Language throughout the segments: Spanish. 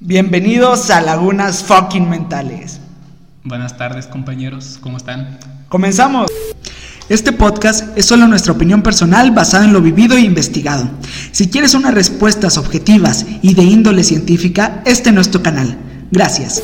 Bienvenidos a Lagunas Fucking Mentales. Buenas tardes compañeros, ¿cómo están? Comenzamos. Este podcast es solo nuestra opinión personal basada en lo vivido e investigado. Si quieres unas respuestas objetivas y de índole científica, este no es tu canal. Gracias.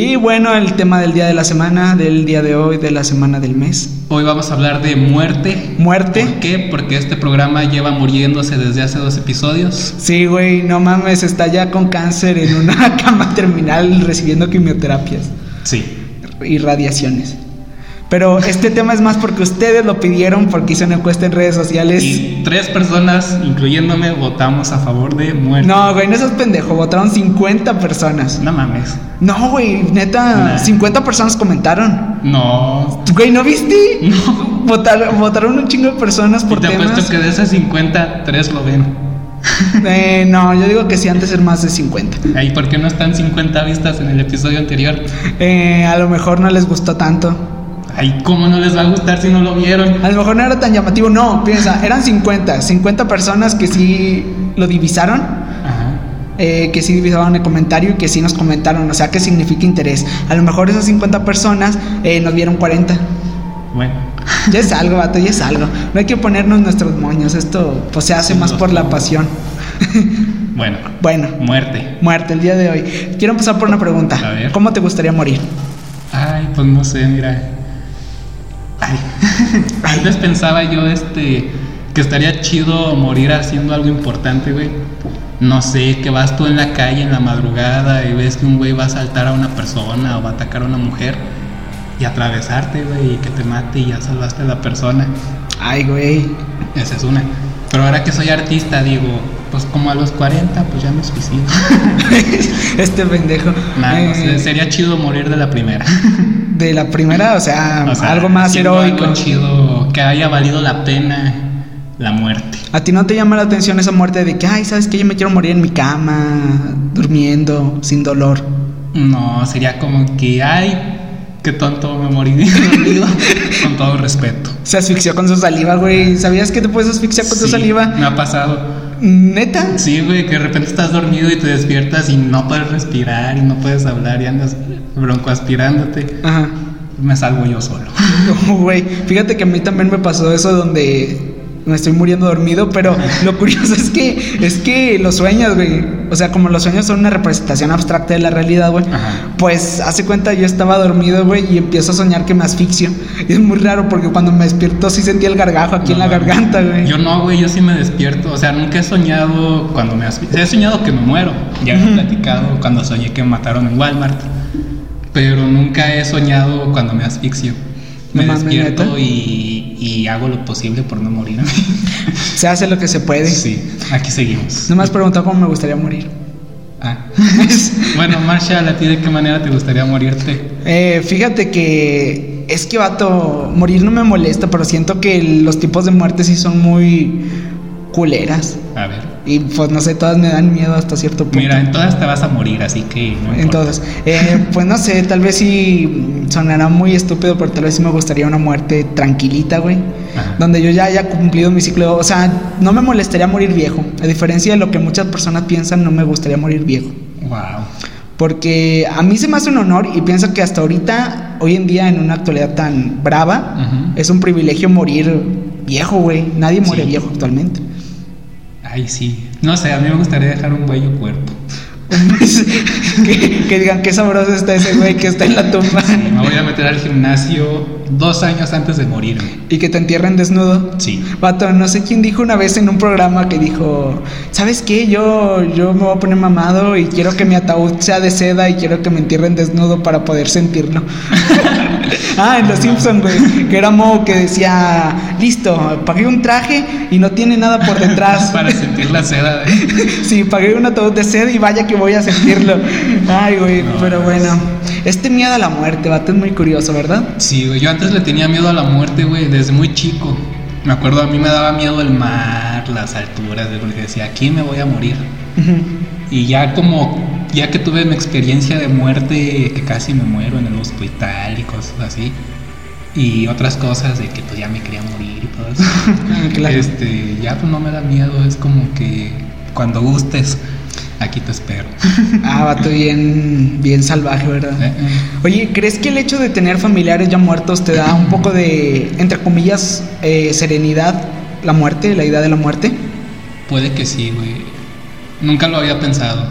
Y bueno, el tema del día de la semana, del día de hoy, de la semana del mes. Hoy vamos a hablar de muerte. Muerte. ¿Por qué? Porque este programa lleva muriéndose desde hace dos episodios. Sí, güey, no mames, está ya con cáncer en una cama terminal recibiendo quimioterapias Sí. y radiaciones. Pero este tema es más porque ustedes lo pidieron, porque hice una encuesta en redes sociales. Y tres personas, incluyéndome, votamos a favor de muerte. No, güey, no seas pendejo, votaron 50 personas. No mames. No, güey, neta, Nah. 50 personas comentaron. No. Güey, ¿no viste? No. Votaron, votaron un chingo de personas Y por te temas. apuesto que de esas 50, tres lo ven. Eh, no, yo digo que sí, antes ser más de 50. ¿Y por qué no están 50 vistas en el episodio anterior? Eh, a lo mejor no les gustó tanto. Ay, ¿cómo no les va a gustar si no lo vieron? A lo mejor no era tan llamativo. No, piensa, eran 50. 50 personas que sí lo divisaron. Ajá. eh, que sí divisaron el comentario y que sí nos comentaron. O sea, que significa interés. A lo mejor esas 50 personas eh, nos vieron 40. Bueno. Ya es algo, vato, ya es algo. No hay que ponernos nuestros moños. Esto pues se hace Sí, más por la moños. pasión. Bueno. Bueno, Muerte. muerte el día de hoy. Quiero empezar por una pregunta. A ver. ¿Cómo te gustaría morir? Ay, pues no sé, mira. Ay. Antes pensaba yo este que estaría chido morir haciendo algo importante, güey. No sé, que vas tú en la calle en la madrugada y ves que un güey va a saltar a una persona o va a atacar a una mujer y atravesarte, güey, y que te mate y ya salvaste a la persona. Ay, güey. Esa es una. Pero ahora que soy artista, digo, pues como a los 40, pues ya me suicido. este pendejo. Nah, no sé, Eh, sería chido morir de la primera. de la primera, o sea, O sea, algo más heroico. Algo chido, que haya valido la pena la muerte. ¿A ti no te llama la atención esa muerte de que, ay, sabes que yo me quiero morir en mi cama, durmiendo, sin dolor? No, sería como que, ay, qué tonto me morí dormido. Con todo respeto. Se asfixió con su saliva, güey. ¿Sabías que te puedes asfixiar con tu Sí, saliva? Me ha pasado. ¿Neta? Sí, güey, que de repente estás dormido y te despiertas y no puedes respirar y no puedes hablar y andas broncoaspirándote. Ajá. Me salvo yo solo. No, güey. Fíjate que a mí también me pasó eso donde me estoy muriendo dormido, pero lo curioso es que es que los sueños, güey, o sea, como los sueños son una representación abstracta de la realidad, güey. Ajá. Pues hace cuenta yo estaba dormido, güey, y empiezo a soñar que me asfixio. Y es muy raro porque cuando me despierto sí sentía el gargajo aquí en la garganta, güey. Yo no, güey, yo sí me despierto. O sea, nunca he soñado cuando me asfixio. He soñado que me muero. Ya he platicado cuando soñé que me mataron en Walmart. Pero nunca he soñado cuando me asfixio. Me No despierto y, y hago lo posible por no morir. Se hace lo que se puede. sí, aquí seguimos. No me has preguntado cómo me gustaría morir. Ah. Bueno, Marshall, ¿a ti de qué manera te gustaría morirte? Eh, fíjate que es que vato, morir no me molesta, pero siento que los tipos de muerte sí son muy culeras. A ver. Y pues no sé, todas me dan miedo hasta cierto punto. Mira, en todas te vas a morir, así que no. Entonces, eh, pues no sé, tal vez sí sonará muy estúpido, pero tal vez sí me gustaría una muerte tranquilita, güey. Ajá. Donde yo ya haya cumplido mi ciclo. O sea, no me molestaría morir viejo. A diferencia de lo que muchas personas piensan, no me gustaría morir viejo. Wow. Porque a mí se me hace un honor y pienso que hasta ahorita, hoy en día, en una actualidad tan brava, es un privilegio morir viejo, güey. Nadie muere Sí. viejo actualmente. Ay, sí. No sé, a mí me gustaría dejar un bello cuerpo. que, que digan qué sabroso está ese güey que está en la tumba. Me voy a meter al gimnasio dos años antes de morirme. ¿Y que te entierren desnudo? Sí. Vato, no sé quién dijo una vez en un programa que dijo, ¿sabes qué? Yo, yo me voy a poner mamado y quiero que mi ataúd sea de seda y quiero que me entierren desnudo para poder sentirlo. ah, en Los Simpsons, güey. Que era Mo que decía, listo, pagué un traje y no tiene nada por detrás. para sentir la seda. ¿eh? sí, pagué un ataúd de seda y vaya que voy a sentirlo. Ay, güey, pero bueno. Este miedo a la muerte, vato, es muy curioso, ¿verdad? Sí, güey. Yo antes le tenía miedo a la muerte, güey, desde muy chico. Me acuerdo, a mí me daba miedo el mar, las alturas, porque decía, aquí me voy a morir. Y ya como, ya que tuve mi experiencia de muerte, que casi me muero en el hospital y cosas así, y otras cosas de que pues ya me quería morir y todo eso, Claro. este, ya pues no me da miedo, es como que cuando gustes, aquí te espero. Ah, vato, bien, bien salvaje, ¿verdad? Eh, eh. Oye, ¿crees que el hecho de tener familiares ya muertos te da un poco de, entre comillas, eh, serenidad la muerte, la idea de la muerte? Puede que sí, güey. Nunca lo había pensado,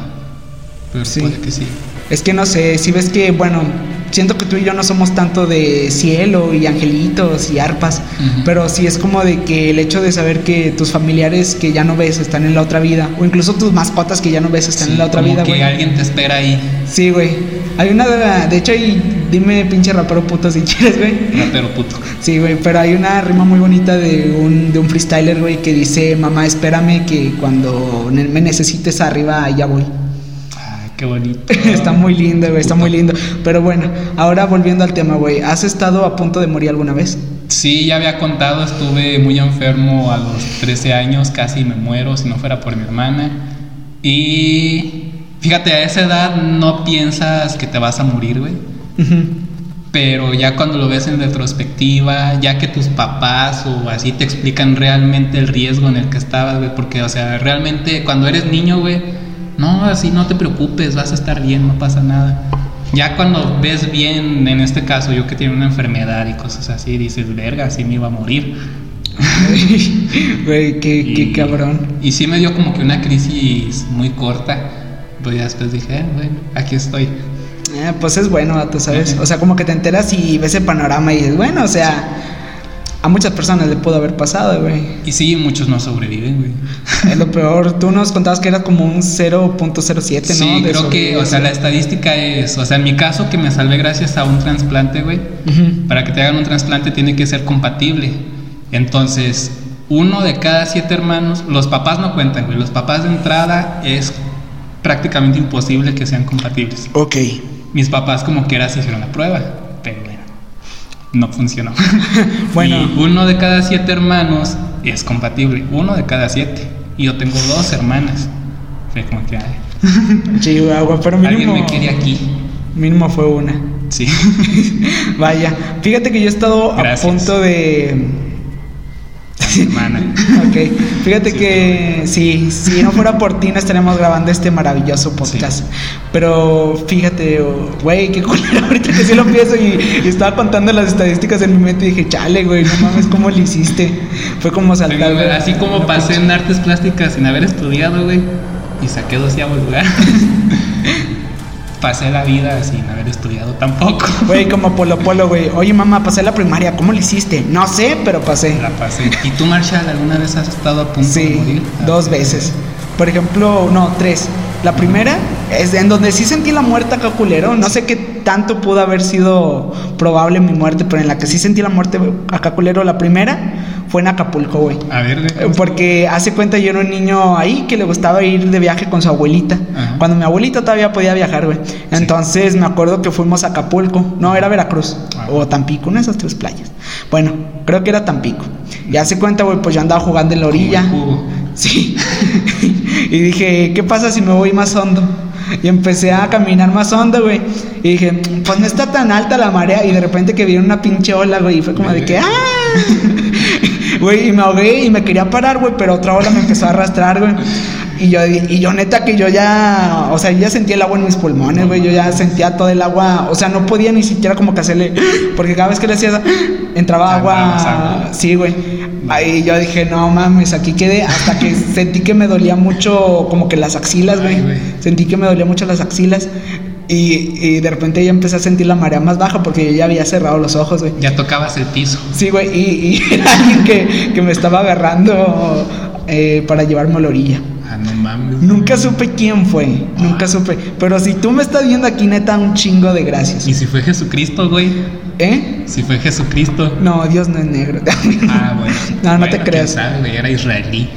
pero Sí. puede que sí. Es que no sé, si ves que, bueno, siento que tú y yo no somos tanto de cielo y angelitos y arpas, pero sí es como de que el hecho de saber que tus familiares que ya no ves están en la otra vida, o incluso tus mascotas que ya no ves están Sí, en la otra como vida, que güey. alguien te espera ahí, Sí, güey. Hay una, de, de hecho, hay, dime pinche rapero puto si quieres, güey. rapero puto. Sí, güey, pero hay una rima muy bonita de un, de un freestyler, güey, que dice, mamá, espérame que cuando me necesites arriba, ya voy. Qué bonito. está muy lindo, güey, está muy lindo. Pero bueno, ahora volviendo al tema, güey, ¿has estado a punto de morir alguna vez? Sí, ya había contado, estuve muy enfermo a los 13 años, casi me muero si no fuera por mi hermana. Y fíjate, a esa edad no piensas que te vas a morir, güey. Pero ya cuando lo ves en retrospectiva, ya que tus papás o así te explican realmente el riesgo en el que estabas, güey, porque, o sea, realmente cuando eres niño, güey, no, así no te preocupes, vas a estar bien, no pasa nada. Ya cuando ves bien, en este caso, yo que tiene una enfermedad y cosas así, dices, verga, así me iba a morir. Güey, qué, qué cabrón. Y sí me dio como que una crisis muy corta, pero ya después dije, eh, bueno, aquí estoy. Eh, pues es bueno, vato, ¿sabes? Ujú. O sea, como que te enteras y ves el panorama y dices, bueno, o sea, a muchas personas le pudo haber pasado, güey. Y sí, muchos no sobreviven, güey. Es lo peor. Tú nos contabas que era como un 0.07, ¿no? Sí, creo que, o sea, la estadística es, o sea, en mi caso que me salvé gracias a un trasplante, güey. Ujú. Para que te hagan un trasplante tiene que ser compatible. Entonces, uno de cada siete hermanos, los papás no cuentan, güey. Los papás de entrada es prácticamente imposible que sean compatibles. Ok. Mis papás como quiera se hicieron la prueba, no funcionó. Bueno. Y uno de cada siete hermanos es compatible, uno de cada siete. Y yo tengo dos hermanas. Fue como que, ay, Chihuahua, pero mínimo. alguien me quiere aquí. Mínimo fue una. Sí. Vaya. Fíjate que yo he estado Gracias. a punto de. Hermana. Ok. Fíjate que sí, si no fuera por ti no estaríamos grabando este maravilloso podcast. Pero fíjate, oh, güey, qué culero ahorita que sí lo pienso y, y estaba contando las estadísticas en mi mente y dije, chale, güey, no mames, ¿cómo lo hiciste? Fue como saltar. Así como pasé en artes plásticas sin haber estudiado, güey, y saqué doceavo lugar. pasé la vida sin haber estudiado tampoco. Güey, como Polo Polo, güey. Oye, mamá, pasé la primaria, ¿cómo lo hiciste? No sé, pero pasé. La pasé. ¿Y tú, Marshall, alguna vez has estado a punto de Sí, morir? dos veces. Por ejemplo, no, tres. La primera es en donde sí sentí la muerte acá culero. No sé qué tanto pudo haber sido probable mi muerte, pero en la que sí sentí la muerte acá culero, la primera fue en Acapulco, güey. A ver, Eh, ¿cómo Porque hace cuenta yo era un niño ahí que le gustaba ir de viaje con su abuelita. Ajá. Cuando mi abuelita todavía podía viajar, güey. Entonces me acuerdo que fuimos a Acapulco. No, era Veracruz. Ah. O Tampico, una de esas tres playas. Bueno, creo que era Tampico. Y hace cuenta, güey, pues yo andaba jugando en la orilla. Sí. y dije, ¿qué pasa si me voy más hondo? Y empecé a caminar más hondo, güey. Y dije, pues no está tan alta la marea. Y de repente que vi una pinche ola, güey. Y fue como de que, ¡ah! Güey, y me ahogué y me quería parar, güey. Pero otra ola me empezó a arrastrar, güey. Y yo, y yo neta que yo ya, o sea, yo ya sentía el agua en mis pulmones, güey. Yo ya sentía todo el agua. O sea, no podía ni siquiera como que hacerle, porque cada vez que le hacía eso, entraba agua. agua. Sí, güey. Ahí yo dije, no mames, aquí quedé. Hasta que sentí que me dolía mucho, como que las axilas, güey. Sentí que me dolía mucho las axilas. Y, y de repente ya empecé a sentir la marea más baja porque yo ya había cerrado los ojos, güey. Ya tocabas el piso. Sí, güey, y, y era alguien que, que me estaba agarrando eh, para llevarme a la orilla. Ah, no mames. Nunca supe quién fue, nunca supe. Pero si tú me estás viendo aquí, neta, un chingo de gracias. ¿Y si fue Jesucristo, güey? ¿Eh? Si fue Jesucristo. No, Dios no es negro. Ah, bueno. No, no Bueno, te creas. sabe, güey, era israelí.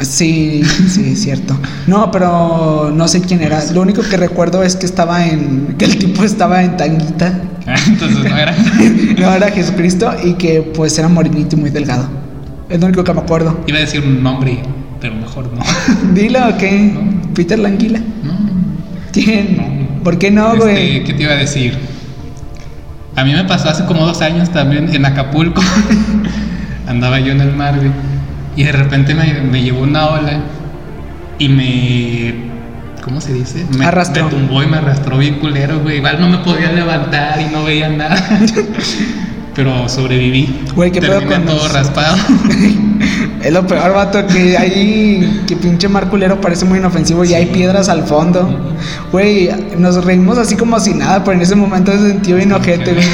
Sí, sí, es cierto. No, pero no sé quién era. Lo único que recuerdo es que estaba en. que el tipo estaba en tanguita. Ah, Entonces no era. No era Jesucristo y que pues era morenito y muy delgado. Es lo único que me acuerdo. Iba a decir un nombre, pero mejor no. Dilo, ¿qué? Peter Languila. No. ¿Quién? ¿Por qué no, Este, güey? ¿Qué te iba a decir? A mí me pasó hace como dos años también en Acapulco. Andaba yo en el mar, güey. Y de repente me, me llevó una ola y me. ¿Cómo se dice? Me, Arrastró. me tumbó y me arrastró bien culero, güey. Igual no me podía levantar y no veía nada. Pero sobreviví. Güey, ¿qué pedo con todo los- raspado. Es lo peor, vato, que ahí, que pinche mar culero parece muy inofensivo y hay piedras al fondo. Güey, nos reímos así como si nada, pero en ese momento se sintió bien ojete, güey.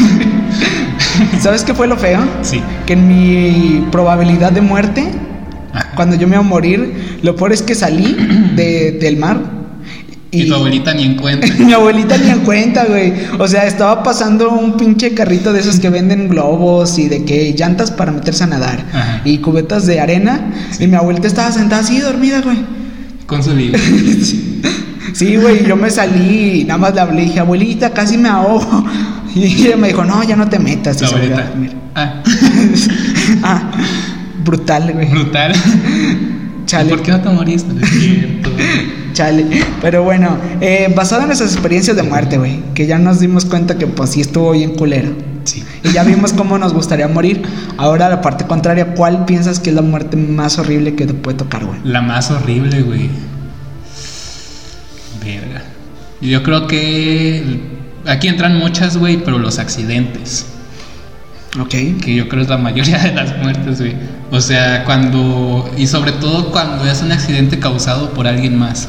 ¿Sabes qué fue lo feo? Sí. Que en mi probabilidad de muerte, Ajá. cuando yo me iba a morir, lo peor es que salí de- del mar. Y, tu abuelita ni en cuenta. Mi abuelita ni en cuenta, güey. O sea, estaba pasando un pinche carrito de esos que venden globos y de que llantas para meterse a nadar Ajá. y cubetas de arena. Y mi abuelita estaba sentada así dormida, güey. Con su libro. Sí, güey, yo me salí y nada más le hablé y dije, abuelita, casi me ahogo. Y ella me dijo, no, ya no te metas. La se volvió a abuelita. dormir. Ah, Ah, brutal, güey. brutal. Chale. ¿Y ¿Por qué no te moriste? No. Chale. Pero bueno, eh, basado en nuestras experiencias de muerte, güey, que ya nos dimos cuenta que pues sí estuvo bien culero. Sí. Y ya vimos cómo nos gustaría morir. Ahora la parte contraria, ¿cuál piensas que es la muerte más horrible que te puede tocar, güey? La más horrible, güey. Verga. Yo creo que aquí entran muchas, güey, pero los accidentes, Ok. que yo creo es la mayoría de las muertes, güey. O sea, cuando y sobre todo cuando es un accidente causado por alguien más.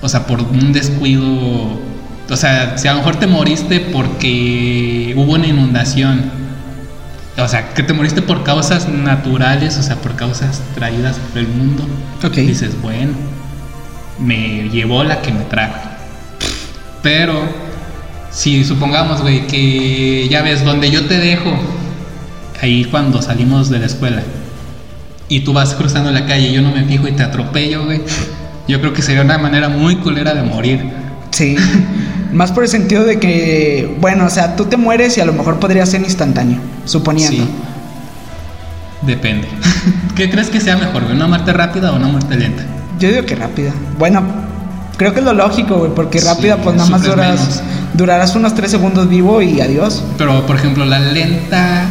O sea, por un descuido. O sea, si a lo mejor te moriste porque hubo una inundación. O sea, que te moriste por causas naturales, o sea, por causas traídas por el mundo. Ok. Dices, bueno, me llevó la que me trajo. Pero, si supongamos, güey, que ya ves, donde yo te dejo, ahí cuando salimos de la escuela, y tú vas cruzando la calle y yo no me fijo y te atropello, güey, yo creo que sería una manera muy culera de morir. Sí. Más por el sentido de que, bueno, o sea, tú te mueres y a lo mejor podría ser instantáneo, suponiendo. Sí. Depende. ¿Qué crees que sea mejor, güey? ¿Una muerte rápida o una muerte lenta? Yo digo que rápida. Bueno, creo que es lo lógico, güey, porque Sí, rápida pues nada más duras, menos. Durarás unos 3 segundos vivo y adiós. Pero, por ejemplo, la lenta,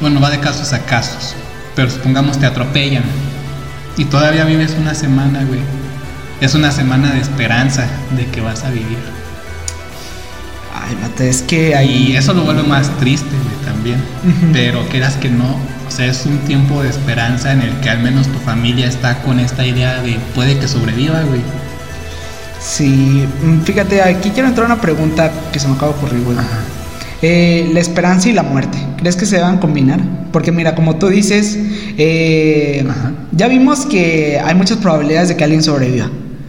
bueno, va de casos a casos. Pero supongamos te atropellan y todavía vives una semana, güey. Es una semana de esperanza de que vas a vivir. Ay, mate, es que ahí... Y eso lo vuelve más triste, güey, también. Pero quieras que no, o sea, es un tiempo de esperanza en el que al menos tu familia está con esta idea de puede que sobreviva, güey. Sí, mm, fíjate, aquí quiero entrar a una pregunta que se me acaba de ocurrir, güey. Eh, la esperanza y la muerte, ¿crees que se deban combinar? Porque mira, como tú dices, eh, ya vimos que hay muchas probabilidades de que alguien sobreviva,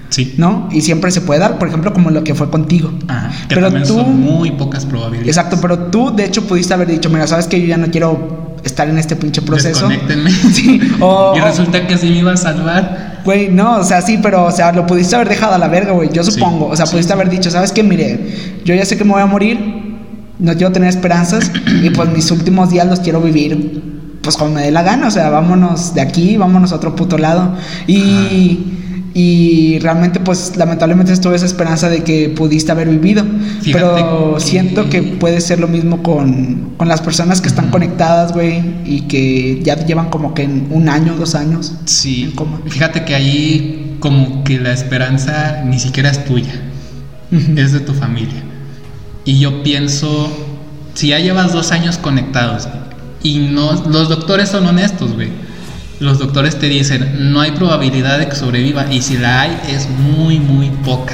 Sí. ¿no? Y siempre se puede dar, por ejemplo, como lo que fue contigo. Ajá. Que Pero tú- son muy pocas probabilidades. Exacto, pero tú de hecho pudiste haber dicho, mira, sabes que yo ya no quiero estar en este pinche proceso. Sí, o- y resulta que sí me iba a salvar. Güey, no, o sea, sí, pero, o sea, lo pudiste haber dejado a la verga, güey, yo Sí, supongo. O sea, sí. pudiste haber dicho, ¿sabes qué? Mire, yo ya sé que me voy a morir, no quiero tener esperanzas, y pues mis últimos días los quiero vivir, pues como me dé la gana, o sea, vámonos de aquí, vámonos a otro puto lado. Y, y realmente, pues, lamentablemente estuve esa esperanza de que pudiste haber vivido. Fíjate pero que- siento que puede ser lo mismo con, con las personas que están conectadas, güey, y que ya llevan como que en un año, dos años. Sí. en coma. Fíjate que ahí como que la esperanza ni siquiera es tuya, es de tu familia. Y yo pienso, si ya llevas dos años conectados y no, los doctores son honestos, güey. Los doctores te dicen, no hay probabilidad de que sobreviva y si la hay es muy, muy poca.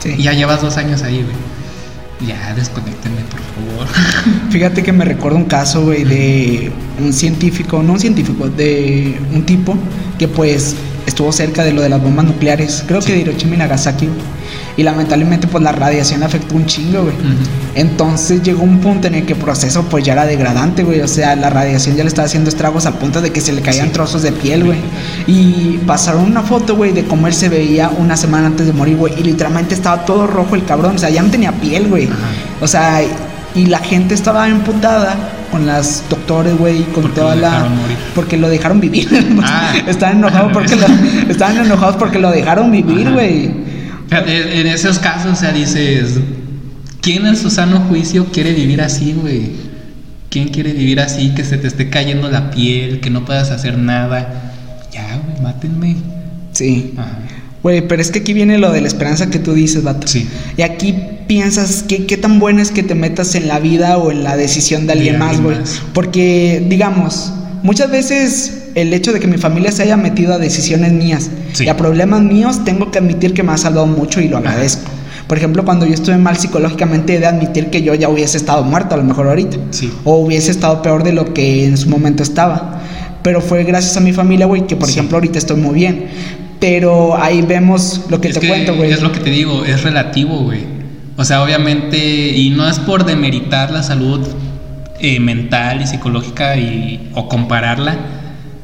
Sí. Y ya llevas dos años ahí, güey. Ya, desconéctenme, por favor. Fíjate que me recuerdo un caso, güey, de un científico, no un científico, de un tipo que pues estuvo cerca de lo de las bombas nucleares, creo que de Hiroshima y Nagasaki, güey. Y lamentablemente pues la radiación afectó un chingo, güey. Entonces llegó un punto en el que el proceso pues ya era degradante, güey. O sea, la radiación ya le estaba haciendo estragos al punto de que se le caían Sí. trozos de piel, güey. Y pasaron una foto, güey, de cómo él se veía una semana antes de morir, güey. Y literalmente estaba todo rojo el cabrón. O sea, ya no tenía piel, güey. O sea, y la gente estaba emputada con las doctores, güey, con Porque toda la... Porque lo dejaron vivir. Ah. estaban enojados porque lo... Estaban enojados porque lo dejaron vivir, güey. Fíjate, en esos casos, o sea, dices, ¿quién en su sano juicio quiere vivir así, güey? ¿Quién quiere vivir así, que se te esté cayendo la piel, que no puedas hacer nada? Ya, güey, mátenme. Sí. Ajá. Güey, pero es que aquí viene lo de la esperanza que tú dices, vato. Sí. Y aquí piensas que qué tan bueno es que te metas en la vida o en la decisión de alguien De más, güey. Porque, digamos, muchas veces el hecho de que mi familia se haya metido a decisiones mías Sí. y a problemas míos, tengo que admitir que me ha salvado mucho y lo Ajá. agradezco. Por ejemplo, cuando yo estuve mal psicológicamente, he de admitir que yo ya hubiese estado muerto a lo mejor ahorita. Sí. O hubiese estado peor de lo que en su momento estaba. Pero fue gracias a mi familia, güey, que por Sí. ejemplo ahorita estoy muy bien. Pero ahí vemos lo que Es te que cuento, güey. Es lo que te digo, es relativo, güey. O sea, obviamente, y no es por demeritar la salud eh, mental y psicológica y, o compararla,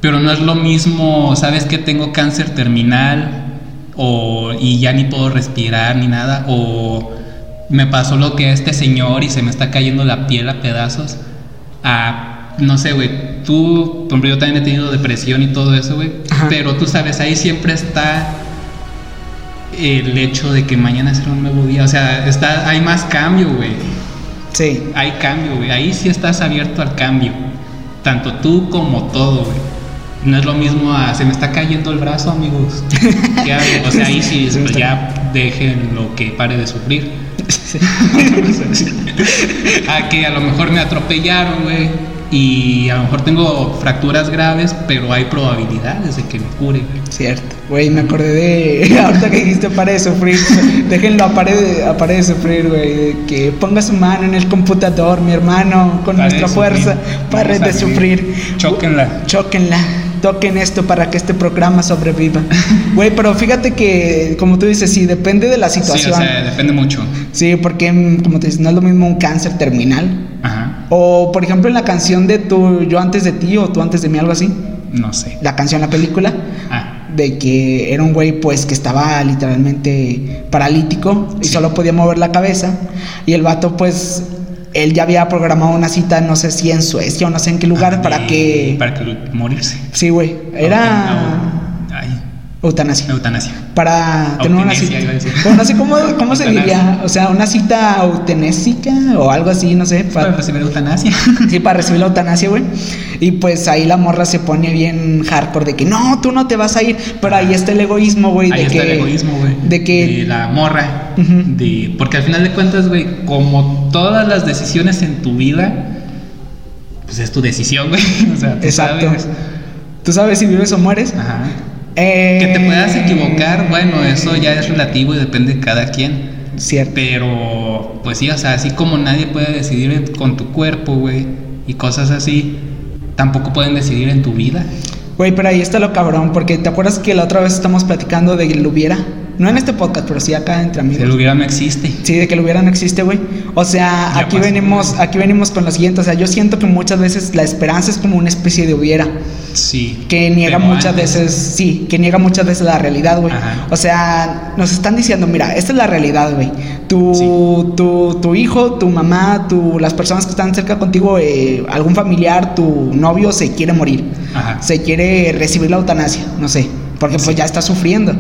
pero no es lo mismo, sabes que tengo cáncer terminal o, y ya ni puedo respirar ni nada, o me pasó lo que a este señor y se me está cayendo la piel a pedazos, a, no sé, güey, tú, por ejemplo, yo también he tenido depresión y todo eso, güey, pero tú sabes, ahí siempre está el hecho de que mañana será un nuevo día. O sea, está, hay más cambio, güey. Sí. Hay cambio, güey. Ahí sí estás abierto al cambio. Tanto tú como todo, güey. No es lo mismo a se me está cayendo el brazo, amigos. ¿Qué hago? O sea, ahí sí, pues ya dejen lo que pare de sufrir. a que a lo mejor me atropellaron, güey. Y a lo mejor tengo fracturas graves, pero hay probabilidades de que me cure. Cierto. Güey, me acordé de. Ahorita que dijiste pare de sufrir. Déjenlo a pare de, a pare de sufrir, güey. Que ponga su mano en el computador, mi hermano, con Pare nuestra fuerza. Pare Vamos de sufrir. Chóquenla. Chóquenla. Toquen esto para que este programa sobreviva. Güey, pero fíjate que, como tú dices, sí, depende de la Sí, situación. o sea, depende mucho. Sí, porque, mm, como te dices, no es lo mismo un cáncer terminal. Ajá. O, por ejemplo, en la canción de tú, yo antes de ti o tú antes de mí, algo así. No sé. La canción, la película. Ah, De que era un güey, pues, que estaba literalmente paralítico y Sí. solo podía mover la cabeza. Y el vato, pues, él ya había programado una cita, no sé si en Suecia o no sé en qué lugar, ah, para que. Para que morirse. Sí, güey. Era. No, Ay, Eutanasia. eutanasia. para tener una cita. no sé cómo, cómo se diría. O sea, una cita eutanésica o algo así, no sé. Para Para, recibir eutanasia. sí, para recibir la eutanasia, güey. Y pues ahí la morra se pone bien hardcore de que no, tú no te vas a ir. Pero ahí está el egoísmo, güey. Ahí de está que, el egoísmo, güey. De que. De la morra. De, porque al final de cuentas, güey, como todas las decisiones en tu vida, pues es tu decisión, güey. O sea, tú Exacto. sabes. Tú sabes si vives o mueres. Ajá. Eh, Que te puedas equivocar, bueno, eso ya es relativo y depende de cada quien. Cierto. Pero, pues sí, o sea, así como nadie puede decidir con tu cuerpo, güey, y cosas así, tampoco pueden decidir en tu vida. Güey, pero ahí está lo cabrón. Porque te acuerdas que la otra vez estamos platicando de que lo hubiera. No en este podcast, pero sí acá entre amigos. Si el hubiera no existe. Sí, de que lo hubiera no existe, güey. O sea, Ya aquí pasó, venimos, aquí venimos con lo siguiente. O sea, yo siento que muchas veces la esperanza es como una especie de hubiera. Sí. Que niega muchas antes- veces, sí, que niega muchas veces la realidad, güey. O sea, nos están diciendo, mira, esta es la realidad, güey. Tu, Sí. tu, tu hijo, tu mamá, tu, las personas que están cerca contigo, eh, algún familiar, tu novio se quiere morir. Ajá. Se quiere recibir la eutanasia, no sé. Porque pues ya está sufriendo.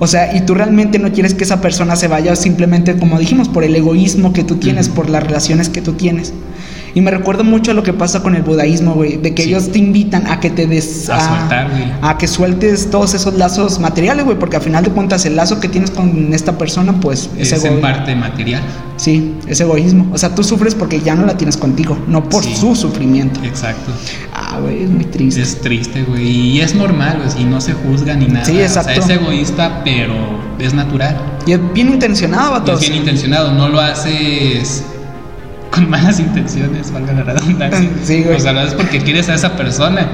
O sea, y tú realmente no quieres que esa persona se vaya simplemente, como dijimos, por el egoísmo que tú tienes, por las relaciones que tú tienes. Y me recuerda mucho a lo que pasa con el budaísmo, güey, de que Sí. ellos te invitan a que te des... A soltar, güey. a que sueltes todos esos lazos materiales, güey, porque al final de cuentas el lazo que tienes con esta persona, pues es, Es en egoísmo. parte material. Sí, es egoísmo. O sea, tú sufres porque ya no la tienes contigo, no por Sí. su sufrimiento. Exacto. Ah, güey, es muy triste. Es triste, güey. Y es normal, güey. Y no se juzga ni nada. Sí, exacto. O sea, es egoísta, pero es natural. Y es bien intencionado, vato. Es bien intencionado, no lo haces con malas intenciones, valga la redundancia. Sí, güey. O sea, lo haces porque quieres a esa persona.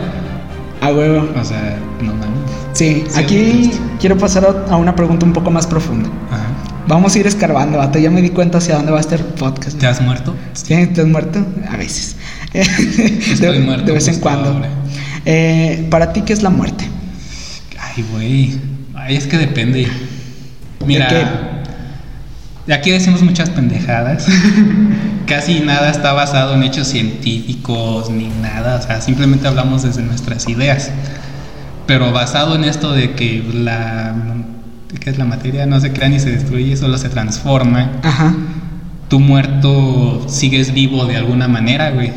A huevo. O sea, no mames. Sí, Sí, aquí quiero pasar a a una pregunta un poco más profunda. Ajá. Vamos a ir escarbando, vato. Ya me di cuenta hacia dónde va este podcast. ¿Te has muerto? ¿Sí? ¿Estás muerto? A veces. Estoy de, muerto de vez en cuando. Eh, ¿Para ti qué es la muerte? Ay, güey. Ay, es que depende. Mira. ¿De Aquí decimos muchas pendejadas. Casi nada está basado en hechos científicos ni nada. O sea, simplemente hablamos desde nuestras ideas. Pero basado en esto de que la. ¿Qué es la materia? No se crea ni se destruye, solo se transforma. Ajá. Tu muerto sigues vivo de alguna manera, güey.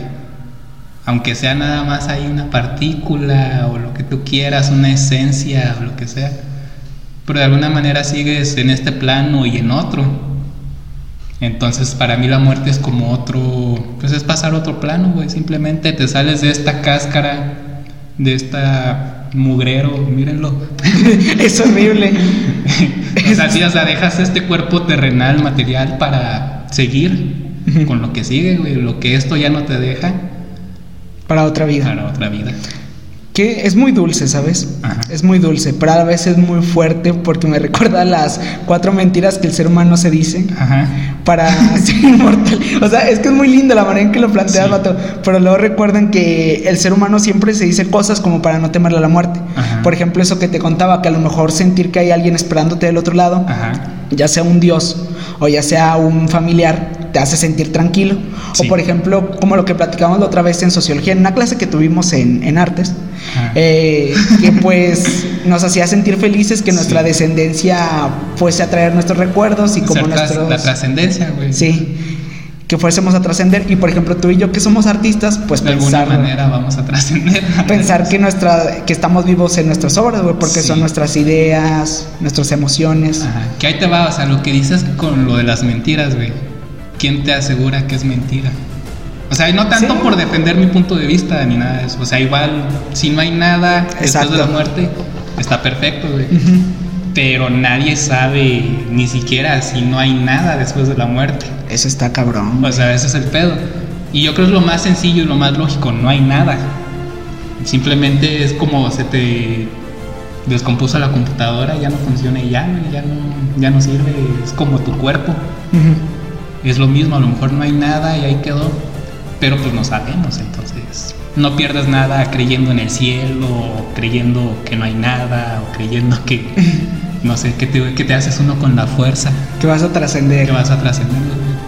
Aunque sea nada más ahí una partícula o lo que tú quieras, una esencia o lo que sea. Pero de alguna manera sigues en este plano y en otro. Entonces para mí la muerte es como otro, pues es pasar a otro plano, güey. Simplemente te sales de esta cáscara, de esta mugrero, mírenlo. es horrible. o sea, sí, o sea, dejas este cuerpo terrenal, material para seguir con lo que sigue, güey. Lo que esto ya no te deja Para otra vida. para otra vida. Que es muy dulce, ¿sabes? Ajá. Es muy dulce, pero a la vez es muy fuerte porque me recuerda a las cuatro mentiras que el ser humano se dice Ajá. para ser inmortal. O sea, es que es muy linda la manera en que lo planteas, Sí. vato. Pero luego recuerden que el ser humano siempre se dice cosas como para no temerle a la muerte. Ajá. Por ejemplo, eso que te contaba, que a lo mejor sentir que hay alguien esperándote del otro lado, ya sea un dios o ya sea un familiar, te hace sentir tranquilo. Sí. O por ejemplo, como lo que platicamos la otra vez en sociología, en una clase que tuvimos en, en artes, Ajá. eh, que pues nos hacía sentir felices que nuestra Sí. descendencia fuese a traer nuestros recuerdos y como tras- nuestros... La trascendencia, güey. Sí, que fuésemos a trascender. Y por ejemplo, tú y yo que somos artistas, pues De alguna pensar, manera vamos a trascender. pensar que, nuestra, que estamos vivos en nuestras obras, güey, porque Sí. son nuestras ideas, nuestras emociones. Ajá. Que ahí te va, o sea, lo que dices con lo de las mentiras, güey. ¿Quién te asegura que es mentira? O sea, no tanto Sí. por defender mi punto de vista ni nada de eso. O sea, igual, si no hay nada después Exacto. de la muerte, está perfecto, güey. Ujú. Pero nadie sabe ni siquiera si no hay nada después de la muerte. Eso está cabrón. O sea, ese es el pedo. Y yo creo que es lo más sencillo y lo más lógico, no hay nada. Simplemente es como se te descompuso la computadora, ya no funciona y ya, ya no, ya no sirve, es como tu cuerpo. Ujú. Es lo mismo, a lo mejor no hay nada y ahí quedó, pero pues no sabemos, entonces no pierdes nada creyendo en el cielo, o creyendo que no hay nada, o creyendo que, no sé, que te, que te haces uno con la fuerza, Que vas a trascender. que vas a trascender.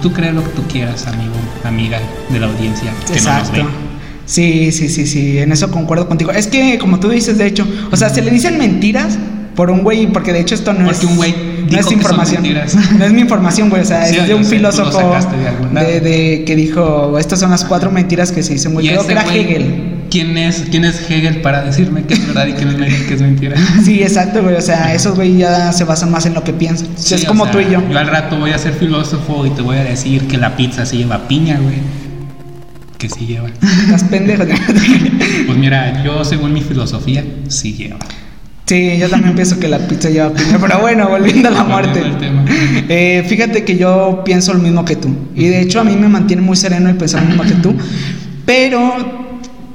Tú crees lo que tú quieras, amigo, amiga de la audiencia, que no nos Exacto. Sí, sí, sí, sí, en eso concuerdo contigo. Es que, como tú dices, de hecho, o sea, se le dicen mentiras por un güey, porque de hecho esto no Porque es. un güey no es información. No es mi información, güey, o sea, Sí, es de un sé, filósofo de de, de- que dijo, estas son las cuatro mentiras que se dicen, güey. Creo que era Hegel. ¿quién es, ¿Quién es Hegel para decirme que es verdad y que es, que es mentira? Sí, exacto, güey, o sea, esos güey ya se basan más en lo que piensan. Sí, es como sea, tú y yo. Yo al rato voy a ser filósofo y te voy a decir que la pizza se lleva piña, güey. Que sí lleva. Las pendejas. Pues mira, yo según mi filosofía, sí lleva. Sí, yo también pienso que la pizza lleva piña, pero bueno, volviendo a la muerte. Eh, fíjate que yo pienso lo mismo que tú. Y de hecho a mí me mantiene muy sereno el pensar lo mismo que tú. Pero,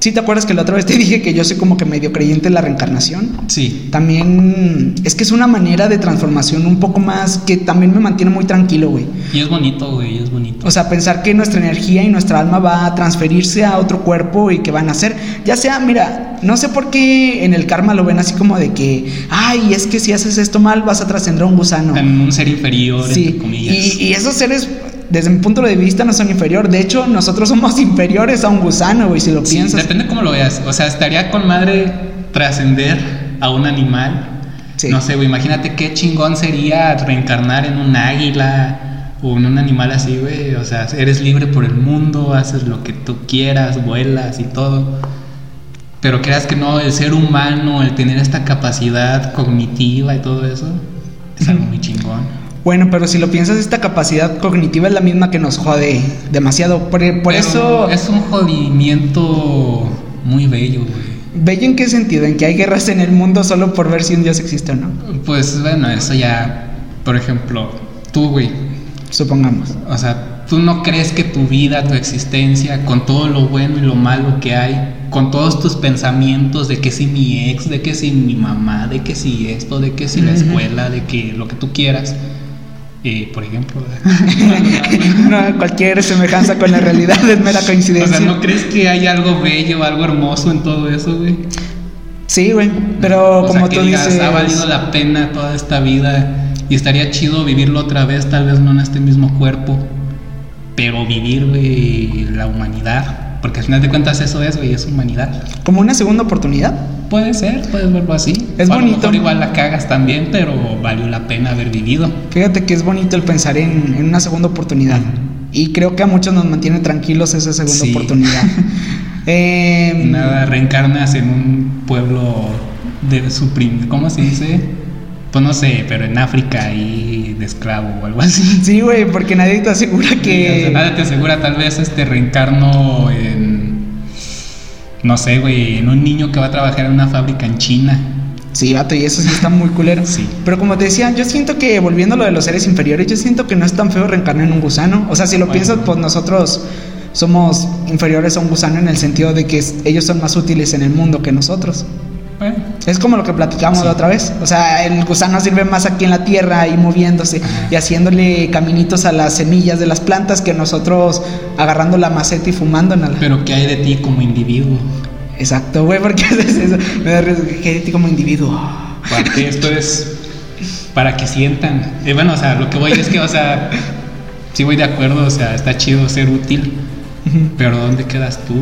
¿sí te acuerdas que la otra vez te dije que yo soy como que medio creyente en la reencarnación? Sí. También es que es una manera de transformación un poco más que también me mantiene muy tranquilo, güey. Y es bonito, güey, es bonito. O sea, pensar que nuestra energía y nuestra alma va a transferirse a otro cuerpo y que van a ser, ya sea, mira, no sé por qué en el karma lo ven así como de que, ay, es que si haces esto mal vas a trascender a un gusano. En un ser inferior, Sí, entre comillas. y, y esos seres, desde mi punto de vista, no son inferior. De hecho, nosotros somos inferiores a un gusano, güey, si lo Sí, piensas. depende cómo lo veas. O sea, estaría con madre trascender a un animal. Sí. No sé, güey, imagínate qué chingón sería reencarnar en un águila o en un animal así, güey. O sea, eres libre por el mundo, haces lo que tú quieras, vuelas y todo. Pero creas que no, el ser humano, el tener esta capacidad cognitiva y todo eso, es algo muy chingón. Bueno, pero si lo piensas, esta capacidad cognitiva es la misma que nos jode demasiado. Por, por Pero eso, Es un jodimiento muy bello, güey. ¿bello en qué sentido? ¿En que hay guerras en el mundo solo por ver si un dios existe o no? Pues bueno, eso ya por ejemplo, tú, güey, Supongamos. o sea, tú no crees que tu vida, tu existencia, con todo lo bueno y lo malo que hay, con todos tus pensamientos de que si mi ex, de que si mi mamá, de que si esto, de que si la escuela, de que lo que tú quieras, por ejemplo, no, cualquier semejanza con la realidad es mera o coincidencia. sea, ¿no crees que hay algo bello, algo hermoso en todo eso, güey? Sí, güey, pero O sea, como que tú digas, dices... ha valido la pena toda esta vida y estaría chido vivirlo otra vez, tal vez no en este mismo cuerpo, pero vivir, güey, la humanidad, porque al final de cuentas eso es, güey, es humanidad. Como una segunda oportunidad. Puede ser, puedes verlo así. Es O a lo bonito. mejor igual la cagas también, pero valió la pena haber vivido. Fíjate que es bonito el pensar en, en una segunda oportunidad. Y creo que a muchos nos mantiene tranquilos esa segunda Sí. oportunidad. Eh, Nada, reencarnas en un pueblo de suprim... ¿Cómo se dice? Pues no sé, pero en África y de esclavo o algo así. Sí, güey, porque nadie te asegura O sea, que... nada te asegura, tal vez este reencarno en. No sé, güey, en un niño que va a trabajar en una fábrica en China. Sí, vato, y eso sí está muy culero. Sí. Pero como te decía, yo siento que, volviendo a lo de los seres inferiores, yo siento que no es tan feo reencarnar en un gusano. O sea, si lo Bueno. piensas, pues nosotros somos inferiores a un gusano en el sentido de que ellos son más útiles en el mundo que nosotros. Bueno, Es como lo que platicamos Sí. la otra vez. O sea, el gusano sirve más aquí en la tierra y moviéndose Ajá. y haciéndole caminitos a las semillas de las plantas que nosotros agarrando la maceta y fumándola. pero ¿qué hay de ti como individuo? Exacto, güey, porque haces eso. Me da risa que de ti como individuo. Porque esto es para que sientan. Eh, bueno, o sea, lo que voy es que, o sea, sí voy de acuerdo, o sea, está chido ser útil, pero ¿dónde quedas tú?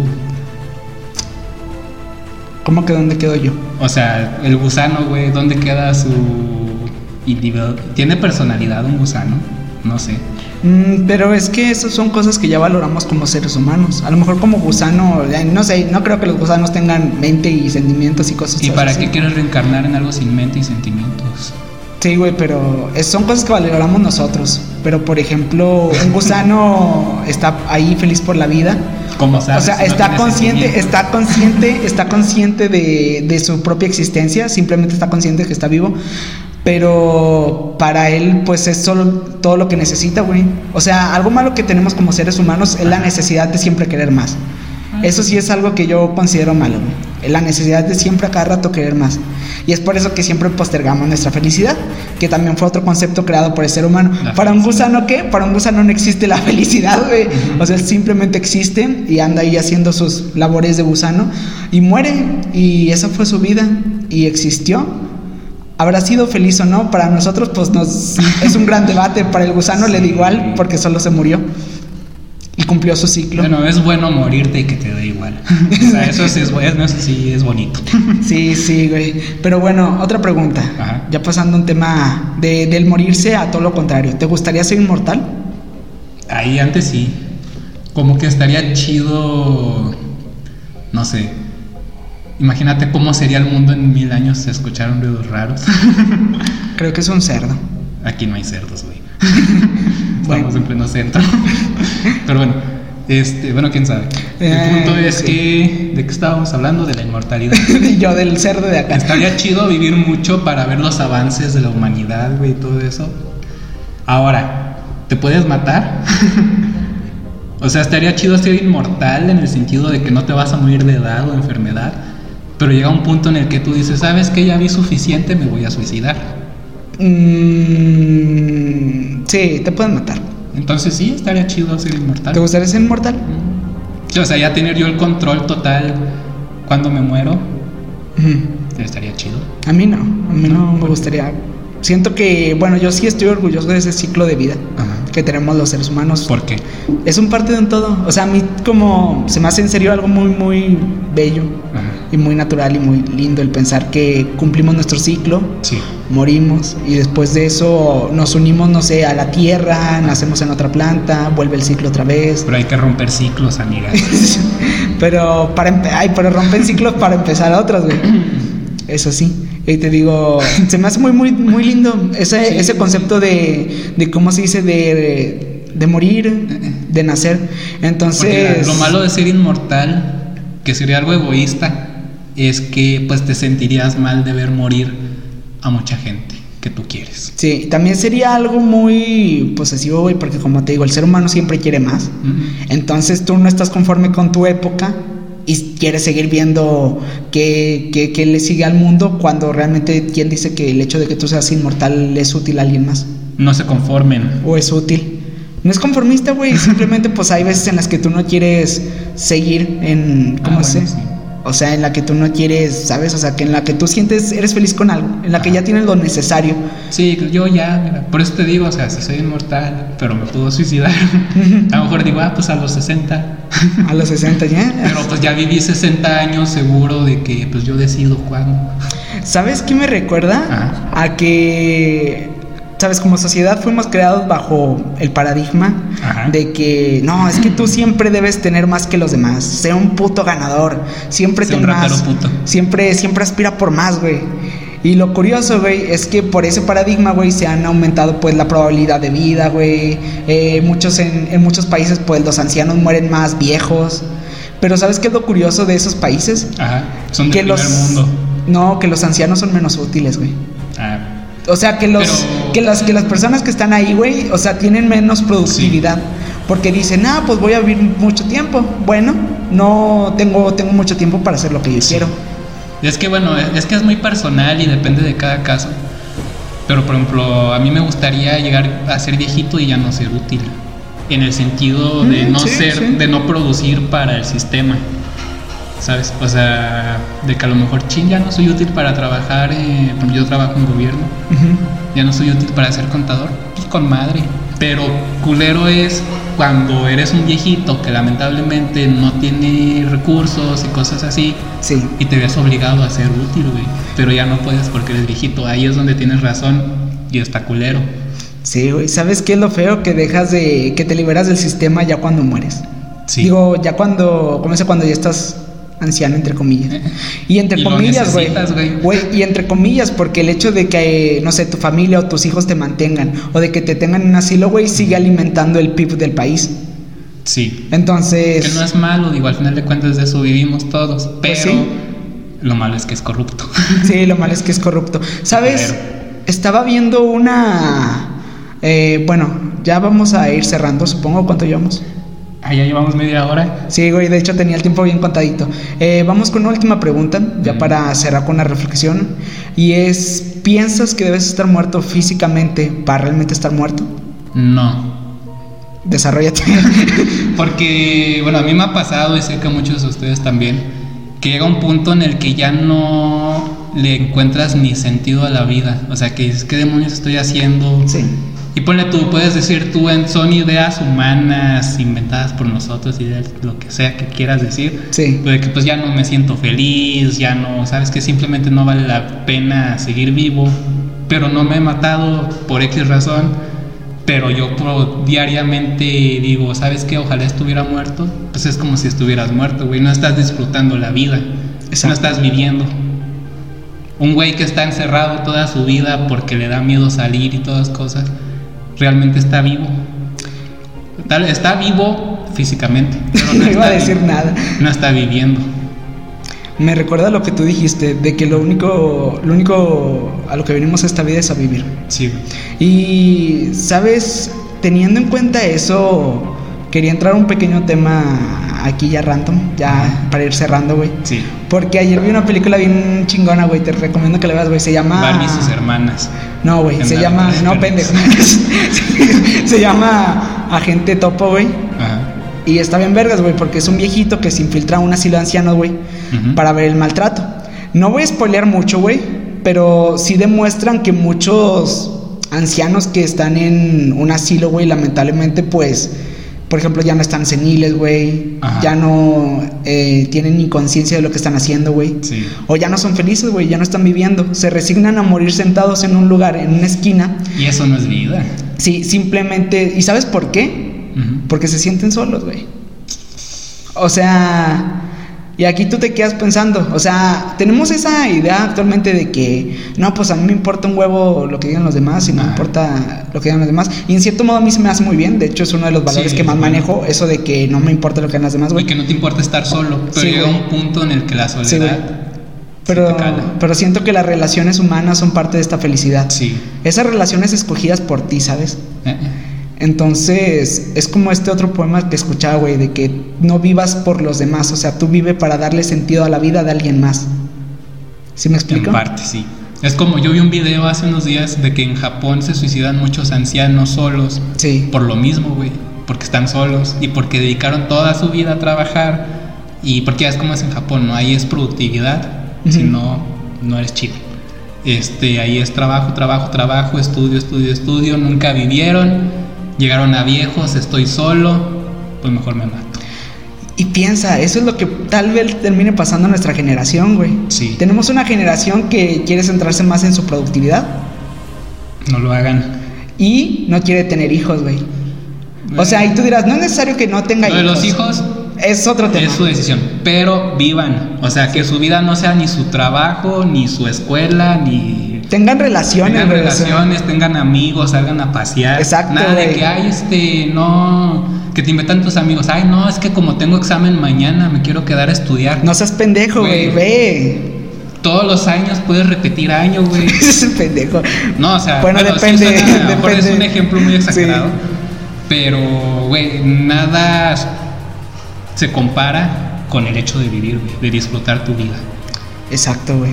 ¿Cómo que dónde quedo yo? O sea, el gusano, güey, ¿dónde queda su individuo? ¿Tiene personalidad un gusano? No sé. Mm, pero es que esas son cosas que ya valoramos como seres humanos. A lo mejor como gusano, no sé, no creo que los gusanos tengan mente y sentimientos y cosas ¿Y para así. qué quieres reencarnar en algo sin mente y sentimientos? Sí, güey, pero son cosas que valoramos nosotros. Pero por ejemplo, un gusano está ahí feliz por la vida. ¿Cómo O sea, no está consciente, está consciente, está consciente de, de su propia existencia, simplemente está consciente que está vivo, pero para él pues es solo todo lo que necesita, güey. O sea, algo malo que tenemos como seres humanos es la necesidad de siempre querer más. Eso sí es algo que yo considero malo, güey. La necesidad de siempre a cada rato querer más. Y es por eso que siempre postergamos nuestra felicidad, que también fue otro concepto creado por el ser humano. La Para un gusano, ¿qué? Para un gusano no existe la felicidad, güey. O sea, simplemente existe y anda ahí haciendo sus labores de gusano y muere. Y esa fue su vida y existió. ¿Habrá sido feliz o no? Para nosotros, pues nos, es un gran debate. Para el gusano le da igual porque solo se murió cumplió su ciclo. Bueno, es bueno morirte y que te dé igual. O sea, eso sí es, bueno, eso sí es bonito. Sí, sí, güey. Pero bueno, otra pregunta. Ajá. Ya pasando a un tema de, del morirse a todo lo contrario. ¿Te gustaría ser inmortal? Ahí antes sí. Como que estaría chido. No sé. Imagínate cómo sería el mundo en mil años si escucharon ruidos raros. Creo que es un cerdo. Aquí no hay cerdos, güey. Bueno. Estamos en pleno centro. Pero bueno, este, bueno, quién sabe. El Eh, punto es sí. que. ¿De qué estábamos hablando? De la inmortalidad. Y yo del cerdo de acá. Estaría chido vivir mucho para ver los avances de la humanidad, güey, y todo eso. Ahora, ¿te puedes matar? o sea, estaría chido ser inmortal en el sentido de que no te vas a morir de edad o enfermedad, pero llega un punto en el que tú dices, ¿sabes que Ya vi suficiente, me voy a suicidar. Mm, sí, te pueden matar. Entonces sí, estaría chido ser inmortal. ¿Te gustaría ser inmortal? Sí, o sea, ya tener yo el control total cuando me muero, Ujú. estaría chido. A mí no, a mí no me gustaría. Siento que, bueno, yo sí estoy orgulloso de ese ciclo de vida Ajá. que tenemos los seres humanos. ¿Por qué? Es un parte de un todo. O sea, a mí como se me hace en serio algo muy, muy bello Ajá. Y muy natural y muy lindo el pensar que cumplimos nuestro ciclo, Sí. morimos y después de eso nos unimos, no sé, a la tierra, nacemos en otra planta, vuelve el ciclo otra vez. Pero hay que romper ciclos, amiga. pero para ay, pero rompen ciclos para empezar otros, güey. Eso sí. Y te digo, se me hace muy, muy, muy lindo ese, Sí, ese concepto de, de cómo se dice, de, de morir, de nacer. Porque Entonces. lo malo de ser inmortal, que sería algo egoísta, es que pues te sentirías mal de ver morir a mucha gente. que tú quieres. Sí, también sería algo muy posesivo, güey, porque como te digo, el ser humano siempre quiere más. Entonces tú no estás conforme con tu época y quieres seguir viendo qué, qué, le sigue al mundo cuando realmente quién dice que el hecho de que tú seas inmortal es útil a alguien más. No se conformen. O es útil. No es conformista, güey. Simplemente pues hay veces en las que tú no quieres seguir en... ¿Cómo ah, se? O sea, en la que tú no quieres, ¿sabes? O sea, que en la que tú sientes, eres feliz con algo, en la que ya tienes lo necesario. Sí, yo ya, mira, por eso te digo, o sea, si soy inmortal, pero me puedo suicidar, a lo mejor digo, ah, pues a los 60. A los 60 ya. pero pues ya viví 60 años seguro de que pues yo decido cuándo. ¿Sabes qué me recuerda? A que sabes, como sociedad fuimos creados bajo el paradigma de que no, es que tú siempre debes tener más que los demás, sea un puto ganador, siempre ten más, siempre, siempre aspira por más, güey. Y lo curioso, güey, es que por ese paradigma, güey, se han aumentado pues la probabilidad de vida, güey. Eh, muchos en, en, muchos países, pues los ancianos mueren más viejos. Pero ¿sabes qué es lo curioso de esos países? Ajá, son del que primer mundo. No, que los ancianos son menos útiles, güey. O sea, que los que las que las personas que están ahí, güey, o sea, tienen menos productividad. Porque dicen, ah, pues voy a vivir mucho tiempo. Bueno, no tengo, tengo mucho tiempo para hacer lo que yo quiero. Es que bueno, es que es muy personal y depende de cada caso. Pero por ejemplo, a mí me gustaría llegar a ser viejito y ya no ser útil. En el sentido de mm, no ser, de no producir para el sistema. ¿Sabes? O sea, de que a lo mejor, ching, ya no soy útil para trabajar, eh, yo trabajo en gobierno, ya no soy útil para ser contador, pues con madre. Pero culero es cuando eres un viejito que lamentablemente no tiene recursos y cosas así, sí. y te ves obligado a ser útil, güey. Pero ya no puedes porque eres viejito, ahí es donde tienes razón y está culero. Sí, güey, ¿sabes qué es lo feo? Que dejas de, que te liberas del sistema ya cuando mueres. Sí. Digo, ya cuando, ¿cómo se cuando ya estás anciano, entre comillas. Y entre comillas, güey. Y entre comillas, porque el hecho de que, no sé, tu familia o tus hijos te mantengan, o de que te tengan en un asilo, güey, sigue alimentando el PIB del país. Sí. Entonces. Que no es malo, digo, al final de cuentas de eso vivimos todos, pues pero lo malo es que es corrupto. Sí, lo malo es que es corrupto. ¿Sabes? Estaba viendo una. Eh, bueno, ya vamos a ir cerrando, supongo. ¿Cuánto llevamos? Ah, ya llevamos media hora. Sí, güey, de hecho tenía el tiempo bien contadito. Eh, vamos con una última pregunta, ya para cerrar con una reflexión. Y es, ¿piensas que debes estar muerto físicamente para realmente estar muerto? No. Desarrollate. Porque, bueno, a mí me ha pasado, y sé que muchos de ustedes también, que llega un punto en el que ya no le encuentras ni sentido a la vida. O sea, que dices, ¿qué demonios estoy haciendo? Sí y ponle tú, puedes decir tú, en, son ideas humanas inventadas por nosotros, ideas, lo que sea que quieras decir. Sí. Pues que pues ya no me siento feliz, ya no, sabes que simplemente no vale la pena seguir vivo, pero no me he matado por X razón, pero yo diariamente digo, ¿sabes qué? Ojalá estuviera muerto. Pues es como si estuvieras muerto, güey, no estás disfrutando la vida, no estás viviendo. Un güey que está encerrado toda su vida porque le da miedo salir y todas cosas realmente está vivo. Tal, está vivo físicamente, pero no, iba a decir nada. No está viviendo. Me recuerda lo que tú dijiste, de que lo único, lo único a lo que venimos a esta vida es a vivir. Sí. Y, ¿sabes? Teniendo en cuenta eso, quería entrar a un pequeño tema aquí ya random, ya para ir cerrando, güey. Sí. Porque ayer vi una película bien chingona, güey. Te recomiendo que la veas, güey. Se llama. Barbie y sus hermanas. No, güey. Se llama. No, pendejo. se llama Agente Topo, güey. Ajá. Y está bien vergas, güey, porque es un viejito que se infiltra a un asilo de ancianos, güey, para ver el maltrato. No voy a spoilear mucho, güey, pero sí demuestran que muchos ancianos que están en un asilo, güey, lamentablemente, pues por ejemplo, ya no están seniles, güey. Ya no eh, tienen ni conciencia de lo que están haciendo, güey. Sí. O ya no son felices, güey. Ya no están viviendo. Se resignan a morir sentados en un lugar, en una esquina. Y eso no es vida. Sí, simplemente. ¿Y sabes por qué? Porque se sienten solos, güey. O sea y aquí tú te quedas pensando, o sea, tenemos esa idea actualmente de que, no, pues a mí me importa un huevo lo que digan los demás y no me importa lo que digan los demás. Y en cierto modo a mí se me hace muy bien, de hecho es uno de los valores que más manejo, eso de que no me importa lo que digan los demás, güey. Y que no te importa estar solo, pero llega un punto en el que la soledad Pero, pero siento que las relaciones humanas son parte de esta felicidad. Sí. Esas relaciones escogidas por ti, ¿sabes? Eh, eh. Entonces, es como este otro poema que escuchaba, güey, de que no vivas por los demás, o sea, tú vive para darle sentido a la vida de alguien más. ¿Sí me explico? En parte, sí. Es como yo vi un video hace unos días de que en Japón se suicidan muchos ancianos solos. Sí. Por lo mismo, güey. Porque están solos y porque dedicaron toda su vida a trabajar. Y porque ya es como es en Japón, ¿no? Ahí es productividad, si no, no eres chido. Este, ahí es trabajo, trabajo, trabajo, estudio, estudio, estudio. Nunca vivieron, llegaron a viejos, estoy solo, pues mejor me mato. Y piensa, eso es lo que tal vez termine pasando a nuestra generación, güey. Sí. Tenemos una generación que quiere centrarse más en su productividad No lo hagan. y no quiere tener hijos, güey. O sea, y tú dirás, no es necesario que no tenga Lo de hijos. los hijos es otro tema. es su decisión, pero vivan. O sea, que su vida no sea ni su trabajo, ni su escuela, ni Tengan relaciones, tengan güey, relaciones, tengan amigos, salgan a pasear. Exacto, Nada de que, ay, este, no, que te invitan tus amigos. Ay, no, es que como tengo examen mañana, me quiero quedar a estudiar. No seas pendejo, güey, ve. Todos los años puedes repetir año, güey. Ese pendejo. No, o sea, Bueno, sí depende, suena- mejor es depende. un ejemplo muy Sí. exagerado. Pero, güey, nada se compara con el hecho de vivir, güey, de disfrutar tu vida. Exacto, güey.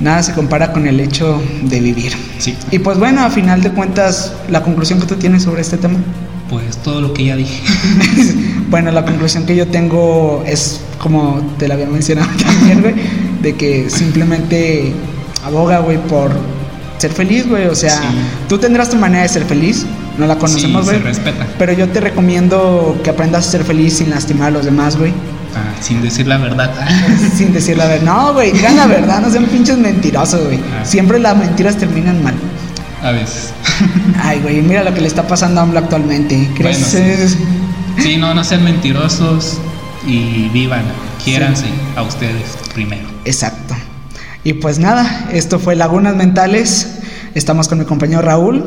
Nada se compara con el hecho de vivir. Sí. Y pues bueno, a final de cuentas, la conclusión que tú tienes sobre este tema. Pues todo lo que ya dije. bueno, la conclusión que yo tengo es, como te la había mencionado también, güey, de que simplemente aboga, güey, por ser feliz, güey. O sea, Sí. tú tendrás tu manera de ser feliz, no la conocemos, Sí, güey. se respeta. Pero yo te recomiendo que aprendas a ser feliz sin lastimar a los demás, güey. Ah, sin decir la verdad. sin decir la verdad. No, güey, digan la verdad, no sean pinches mentirosos, güey. Ah. Siempre las mentiras terminan mal. A veces. Ay, güey, mira lo que le está pasando a AMLO actualmente. ¿Crees? Bueno, sí. Sí, no, no sean mentirosos y vivan, quiéranse a ustedes primero. Exacto. Y pues nada, esto fue Lagunas Mentales. Estamos con mi compañero Raúl,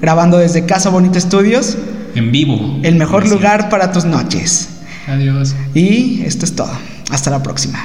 grabando desde Casa Bonita Estudios, En vivo. el mejor Gracias. lugar para tus noches. Adiós. Y esto es todo. Hasta la próxima.